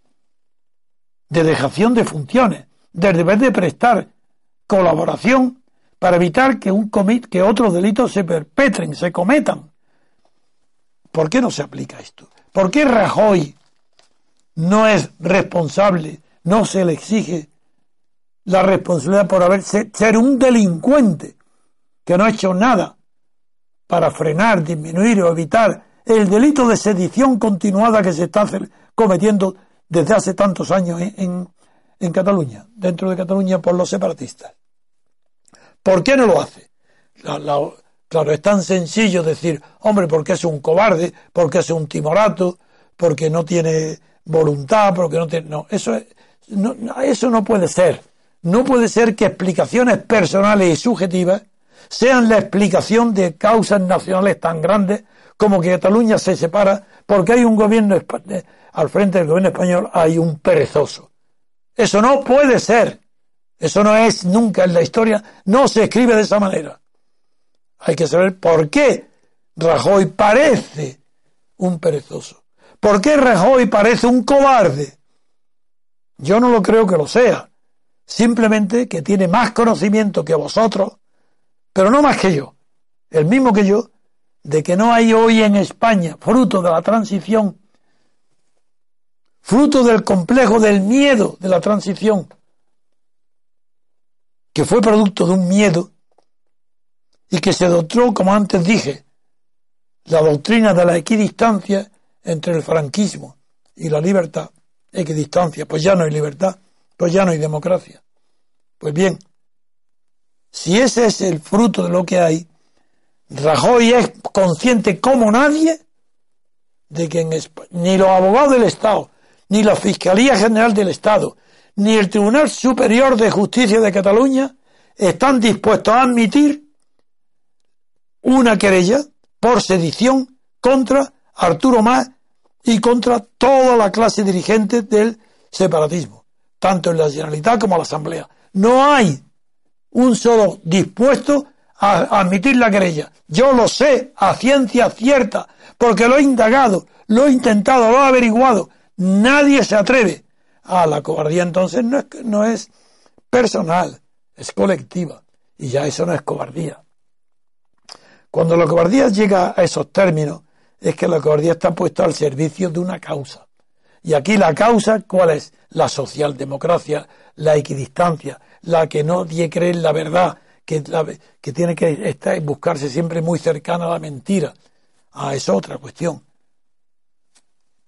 de dejación de funciones, del deber de prestar colaboración para evitar que un que otros delitos se perpetren, se cometan. ¿Por qué no se aplica esto? ¿Por qué Rajoy no es responsable, no se le exige la responsabilidad por haber ser un delincuente que no ha hecho nada para frenar, disminuir o evitar el delito de sedición continuada que se está cometiendo desde hace tantos años en, en, Cataluña, dentro de Cataluña por los separatistas. ¿Por qué no lo hace? claro, es tan sencillo decir, hombre, porque es un cobarde, porque es un timorato, porque no tiene voluntad, porque no tiene... No, eso, no, eso no puede ser. No puede ser que explicaciones personales y subjetivas sean la explicación de causas nacionales tan grandes como que Cataluña se separa porque hay un gobierno al frente del gobierno español hay un perezoso. Eso no puede ser. Eso no es nunca en la historia, no se escribe de esa manera. Hay que saber por qué Rajoy parece un perezoso. ¿Por qué Rajoy parece un cobarde? Yo no lo creo que lo sea. Simplemente que tiene más conocimiento que vosotros, pero no más que yo. El mismo que yo, de que no hay hoy en España, fruto de la transición, fruto del complejo del miedo de la transición, que fue producto de un miedo y que se adoptó, como antes dije, la doctrina de la equidistancia entre el franquismo y la libertad. Equidistancia, pues ya no hay libertad, pues ya no hay democracia. Pues bien, si ese es el fruto de lo que hay, Rajoy es consciente como nadie de que en ni los abogados del Estado, ni la Fiscalía General del Estado, ni el Tribunal Superior de Justicia de Cataluña están dispuestos a admitir una querella por sedición contra Arturo Más y contra toda la clase dirigente del separatismo, tanto en la Generalitat como en la Asamblea. No hay un solo dispuesto a admitir la querella. Yo lo sé a ciencia cierta, porque lo he indagado, lo he intentado, lo he averiguado. Nadie se atreve. A la cobardía entonces no es, no es personal, es colectiva. Y ya eso no es cobardía. Cuando la cobardía llega a esos términos, es que la cobardía está puesta al servicio de una causa. Y aquí la causa, ¿cuál es? La socialdemocracia, la equidistancia, la que no cree en la verdad, que, que tiene que estar, buscarse siempre muy cercana a la mentira. Ah, es otra cuestión.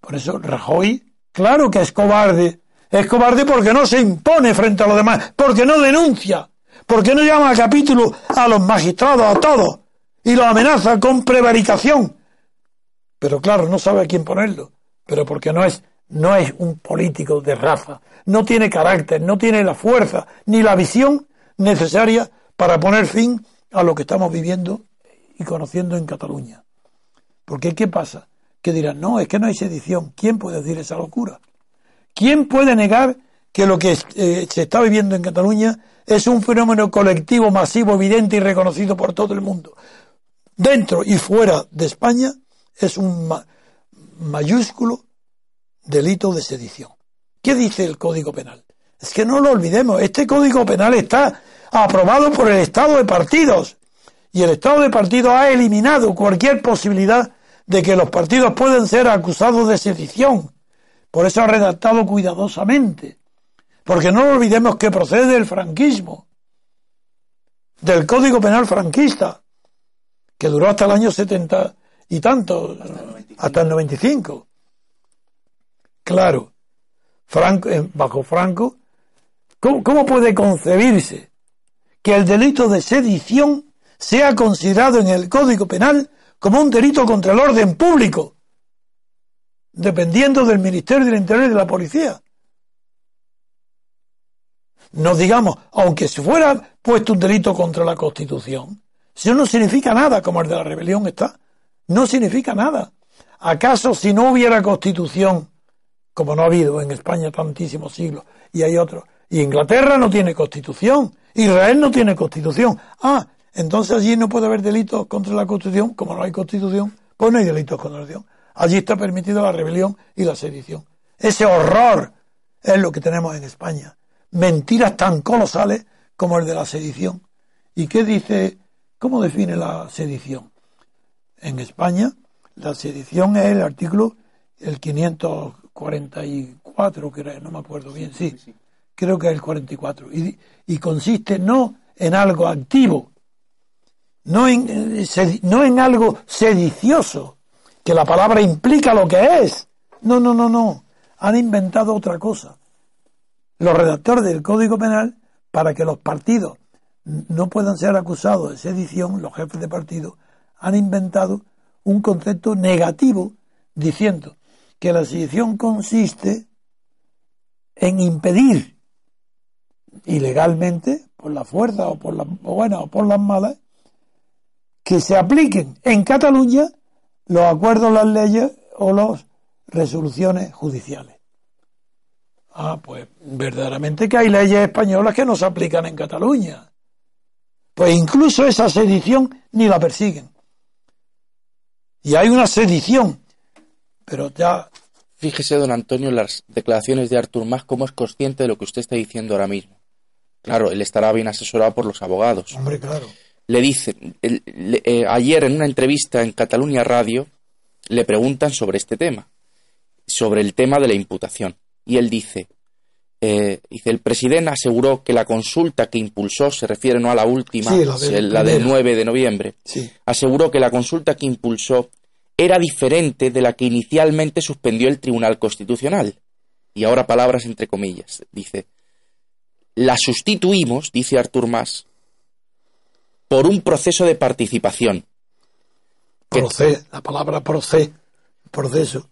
Por eso Rajoy, claro que es cobarde. Es cobarde porque no se impone frente a los demás, porque no denuncia, porque no llama a capítulo a los magistrados, a todos, y los amenaza con prevaricación. Pero claro, no sabe a quién ponerlo, pero porque no es, no es un político de raza, no tiene carácter, no tiene la fuerza ni la visión necesaria para poner fin a lo que estamos viviendo y conociendo en Cataluña. Porque ¿qué pasa? Que dirán, no, es que no hay sedición. ¿Quién puede decir esa locura? ¿Quién puede negar que lo que eh, se está viviendo en Cataluña es un fenómeno colectivo, masivo, evidente y reconocido por todo el mundo? Dentro y fuera de España es un mayúsculo delito de sedición. ¿Qué dice el Código Penal? Es que no lo olvidemos, este Código Penal está aprobado por el Estado de partidos y el Estado de partidos ha eliminado cualquier posibilidad de que los partidos puedan ser acusados de sedición. Por eso ha redactado cuidadosamente. Porque no olvidemos que procede del franquismo, del Código Penal franquista, que duró hasta el año 70 y tanto, hasta el 95. Claro, Franco, eh, bajo Franco, ¿cómo, ¿cómo puede concebirse que el delito de sedición sea considerado en el Código Penal como un delito contra el orden público, dependiendo del Ministerio del Interior y de la Policía. No digamos, aunque se fuera puesto un delito contra la Constitución, eso no significa nada como el de la rebelión está. No significa nada. ¿Acaso si no hubiera Constitución, como no ha habido en España tantísimos siglos, y hay otros, y Inglaterra no tiene Constitución, Israel no tiene Constitución, ah, entonces allí no puede haber delitos contra la Constitución, como no hay Constitución, pues no hay delitos contra la Constitución. Allí está permitida la rebelión y la sedición. Ese horror es lo que tenemos en España. Mentiras tan colosales como el de la sedición. ¿Y qué dice, cómo define la sedición? En España, la sedición es el artículo, el 544, creo, no me acuerdo bien, sí, creo que es el 44. Y, y consiste no en algo activo, no en, no en algo sedicioso, que la palabra implica lo que es. No, no, no, no. Han inventado otra cosa. Los redactores del Código Penal, para que los partidos no puedan ser acusados de sedición, los jefes de partido, han inventado un concepto negativo diciendo que la sedición consiste en impedir ilegalmente, por la fuerza o por las buenas o por las malas, que se apliquen en Cataluña los acuerdos, las leyes o las resoluciones judiciales. Ah, pues verdaderamente que hay leyes españolas que no se aplican en Cataluña. Pues incluso esa sedición ni la persiguen. Y hay una sedición, pero ya...
Fíjese, don Antonio, en las declaraciones de Artur Mas, cómo es consciente de lo que usted está diciendo ahora mismo. Claro, él estará bien asesorado por los abogados.
Hombre, claro
le dice, eh, ayer en una entrevista en Cataluña Radio, le preguntan sobre este tema, sobre el tema de la imputación. Y él dice, eh, dice, el presidente aseguró que la consulta que impulsó, se refiere no a la última, la, del 9 de noviembre, aseguró que la consulta que impulsó era diferente de la que inicialmente suspendió el Tribunal Constitucional. Y ahora palabras entre comillas. Dice, la sustituimos, dice Artur Mas, por un proceso de participación.
Proce, la palabra proce, proceso.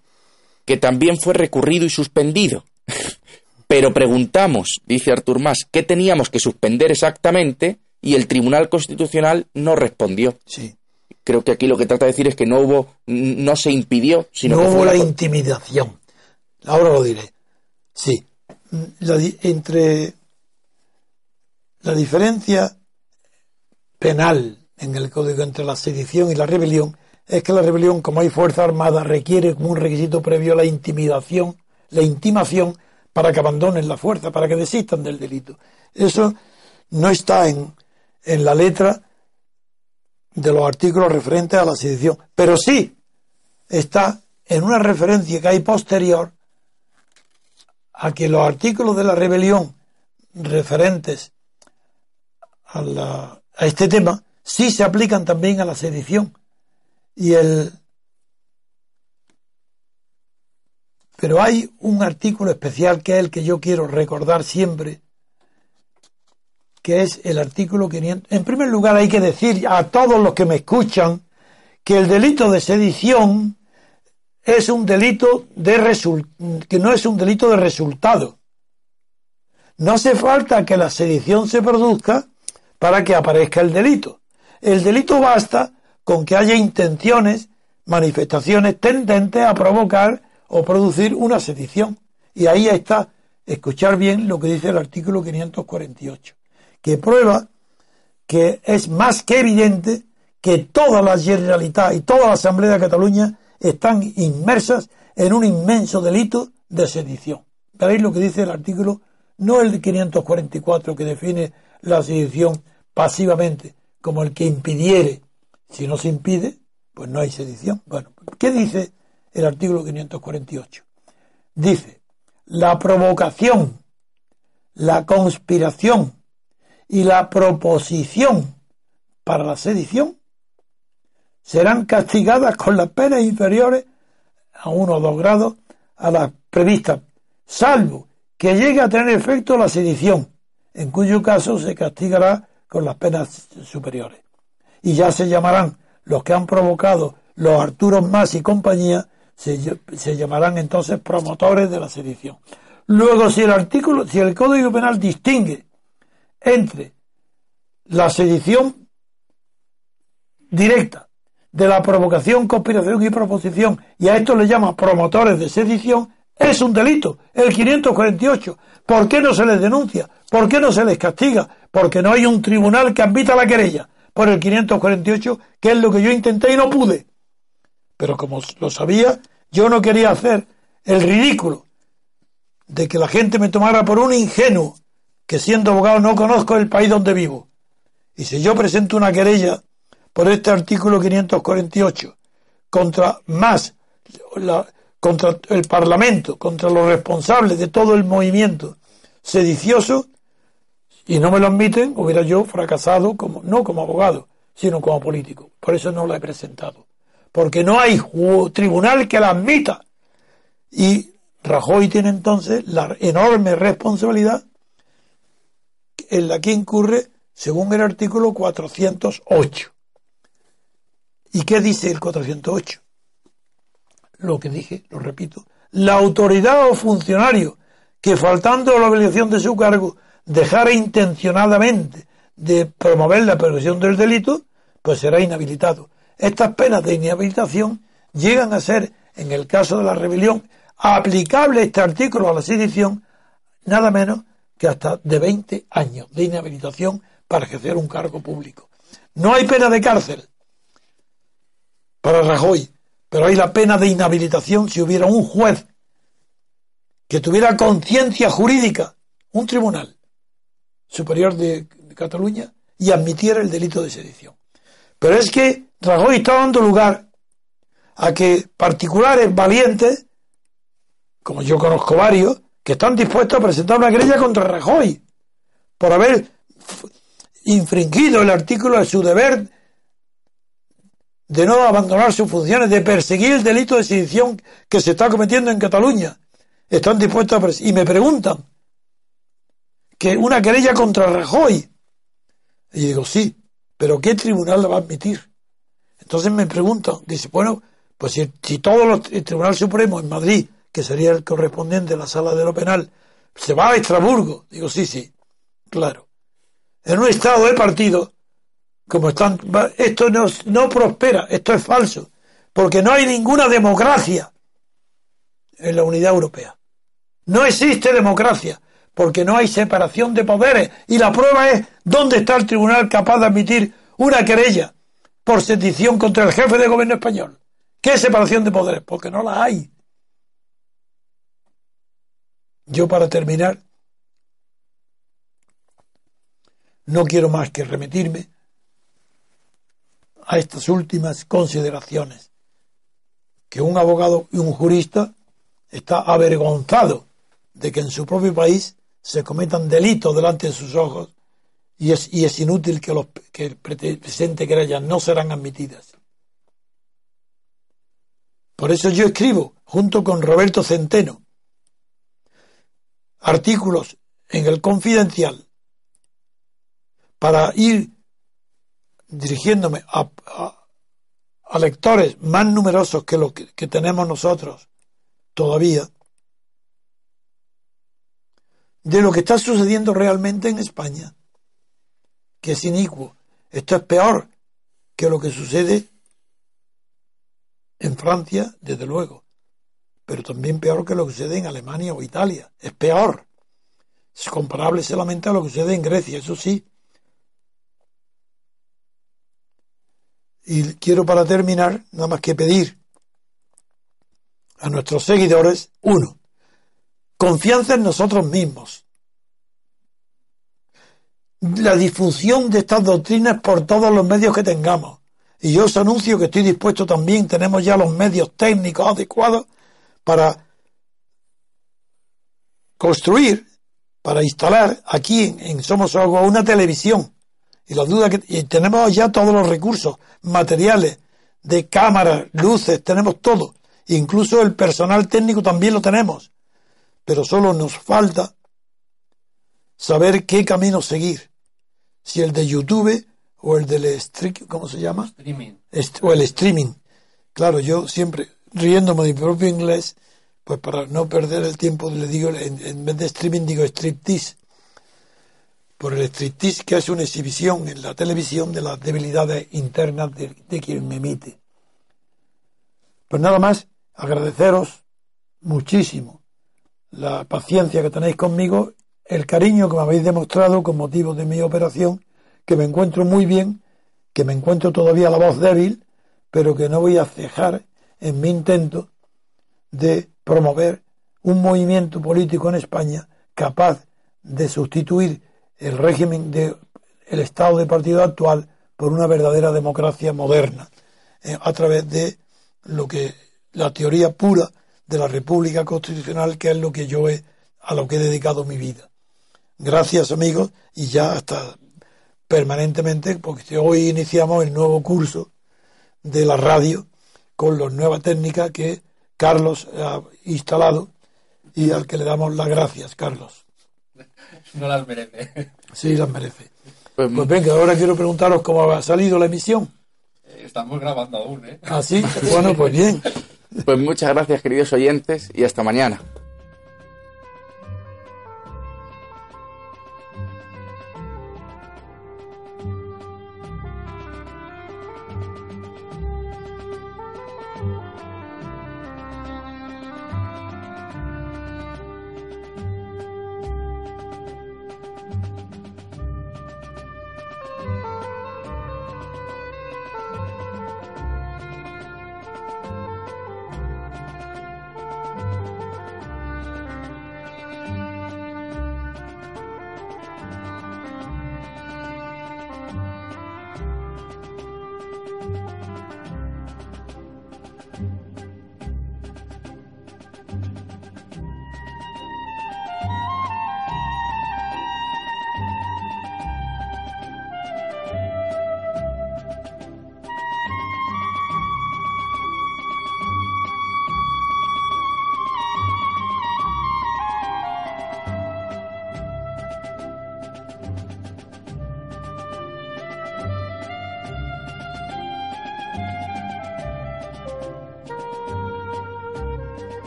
Que también fue recurrido y suspendido. (laughs) Pero preguntamos, dice Artur Mas, qué teníamos que suspender exactamente y el Tribunal Constitucional no respondió.
Sí.
Creo que aquí lo que trata de decir es que no hubo, no se impidió, sino
no
que
hubo la intimidación. Ahora lo diré. Sí. entre la diferencia penal en el código entre la sedición y la rebelión es que la rebelión, como hay fuerza armada, requiere como un requisito previo la intimidación, la intimación para que abandonen la fuerza, para que desistan del delito. Eso no está en, en la letra de los artículos referentes a la sedición, pero sí está en una referencia que hay posterior a que los artículos de la rebelión referentes a la a este tema sí se aplican también a la sedición. Y el Pero hay un artículo especial que es el que yo quiero recordar siempre, que es el artículo 500. En primer lugar, hay que decir a todos los que me escuchan que el delito de sedición es un delito de que no es un delito de resultado. No hace falta que la sedición se produzca para que aparezca el delito. El delito basta con que haya intenciones, manifestaciones tendentes a provocar o producir una sedición. Y ahí está, escuchar bien lo que dice el artículo 548, que prueba que es más que evidente que toda la Generalitat y toda la Asamblea de Cataluña están inmersas en un inmenso delito de sedición. Veréis lo que dice el artículo, no el 544 que define la sedición pasivamente, como el que impidiere. Si no se impide, pues no hay sedición. Bueno, ¿qué dice el artículo 548? Dice, la provocación, la conspiración y la proposición para la sedición serán castigadas con las penas inferiores a uno o dos grados a las previstas, salvo que llegue a tener efecto la sedición, en cuyo caso se castigará con las penas superiores. y ya se llamarán los que han provocado los Arturos Más y compañía, se, se llamarán entonces promotores de la sedición. Luego, si el artículo, si el Código Penal distingue entre la sedición directa de la provocación, conspiración y proposición, y a esto le llama promotores de sedición, es un delito, el 548. ¿Por qué no se les denuncia? ¿Por qué no se les castiga? Porque no hay un tribunal que admita la querella por el 548, que es lo que yo intenté y no pude. Pero como lo sabía, yo no quería hacer el ridículo de que la gente me tomara por un ingenuo, que siendo abogado no conozco el país donde vivo. Y si yo presento una querella por este artículo 548 contra más la, contra el Parlamento, contra los responsables de todo el movimiento sedicioso, y no me lo admiten, hubiera yo fracasado como, no como abogado, sino como político. Por eso no la he presentado. Porque no hay tribunal que la admita. Y Rajoy tiene entonces la enorme responsabilidad en la que incurre según el artículo 408. ¿Y qué dice el 408? Lo que dije, lo repito, la autoridad o funcionario que faltando a la obligación de su cargo dejara intencionadamente de promover la perversión del delito, pues será inhabilitado. Estas penas de inhabilitación llegan a ser, en el caso de la rebelión, aplicable este artículo a la sedición, nada menos que hasta de 20 años de inhabilitación para ejercer un cargo público. No hay pena de cárcel para Rajoy, pero hay la pena de inhabilitación si hubiera un juez que tuviera conciencia jurídica, un tribunal superior de Cataluña, y admitiera el delito de sedición. Pero es que Rajoy está dando lugar a que particulares valientes como yo conozco varios, que están dispuestos a presentar una querella contra Rajoy por haber infringido el artículo de su deber de no abandonar sus funciones, de perseguir el delito de sedición que se está cometiendo en Cataluña. Están dispuestos a y me preguntan que una querella contra Rajoy. Y digo, sí, pero ¿qué tribunal la va a admitir? Entonces me preguntan, dice, bueno, pues si, los el Tribunal Supremo en Madrid que sería el correspondiente a la sala de lo penal, se va a Estrasburgo. Digo, sí, sí, claro. En un estado de partido, como están, esto no, no prospera, esto es falso, porque no hay ninguna democracia en la unidad europea. No existe democracia, porque no hay separación de poderes. Y la prueba es dónde está el tribunal capaz de admitir una querella por sedición contra el jefe de gobierno español. ¿Qué separación de poderes? Porque no la hay. Yo para terminar, no quiero más que remitirme a estas últimas consideraciones, que un abogado y un jurista está avergonzado de que en su propio país se cometan delitos delante de sus ojos y es, y es inútil que, los, que presente querellas no serán admitidas. Por eso yo escribo, junto con Roberto Centeno, artículos en el confidencial para ir dirigiéndome a, lectores más numerosos que los que, que tenemos nosotros todavía, de lo que está sucediendo realmente en España, que es inicuo. Esto es peor que lo que sucede en Francia, desde luego pero también peor que lo que sucede en Alemania o Italia. Es peor. Es comparable solamente a lo que sucede en Grecia, eso sí. Y quiero para terminar nada más que pedir a nuestros seguidores, uno, confianza en nosotros mismos. La difusión de estas doctrinas por todos los medios que tengamos. Y yo os anuncio que estoy dispuesto también, tenemos ya los medios técnicos adecuados para construir, para instalar aquí en, Somos Agua una televisión. Y la duda que tenemos ya todos los recursos materiales de cámaras, luces, tenemos todo. Incluso el personal técnico también lo tenemos. Pero solo nos falta saber qué camino seguir. Si el de YouTube o el del stream, ¿cómo se llama?
Streaming.
O el streaming. Claro, yo siempre riéndome de mi propio inglés, pues para no perder el tiempo le digo, en, en vez de streaming digo striptease. Por el striptease que es una exhibición en la televisión de las debilidades internas de, de quien me emite. Pues nada más, agradeceros muchísimo la paciencia que tenéis conmigo, el cariño que me habéis demostrado con motivo de mi operación, que me encuentro muy bien, que me encuentro todavía la voz débil, pero que no voy a cejar en mi intento de promover un movimiento político en España capaz de sustituir el régimen de el estado de partido actual por una verdadera democracia moderna eh, a través de lo que la teoría pura de la República Constitucional que es lo que yo he a lo que he dedicado mi vida. Gracias amigos y ya hasta permanentemente porque hoy iniciamos el nuevo curso de la radio con las nuevas técnicas que Carlos ha instalado y al que le damos las gracias, Carlos.
No las merece.
Sí, las merece.
Pues,
Pues venga, ahora quiero preguntaros cómo ha salido la emisión.
Eh, Estamos grabando aún, ¿eh?
Así, bueno, pues bien.
pues muchas gracias, queridos oyentes, y hasta mañana.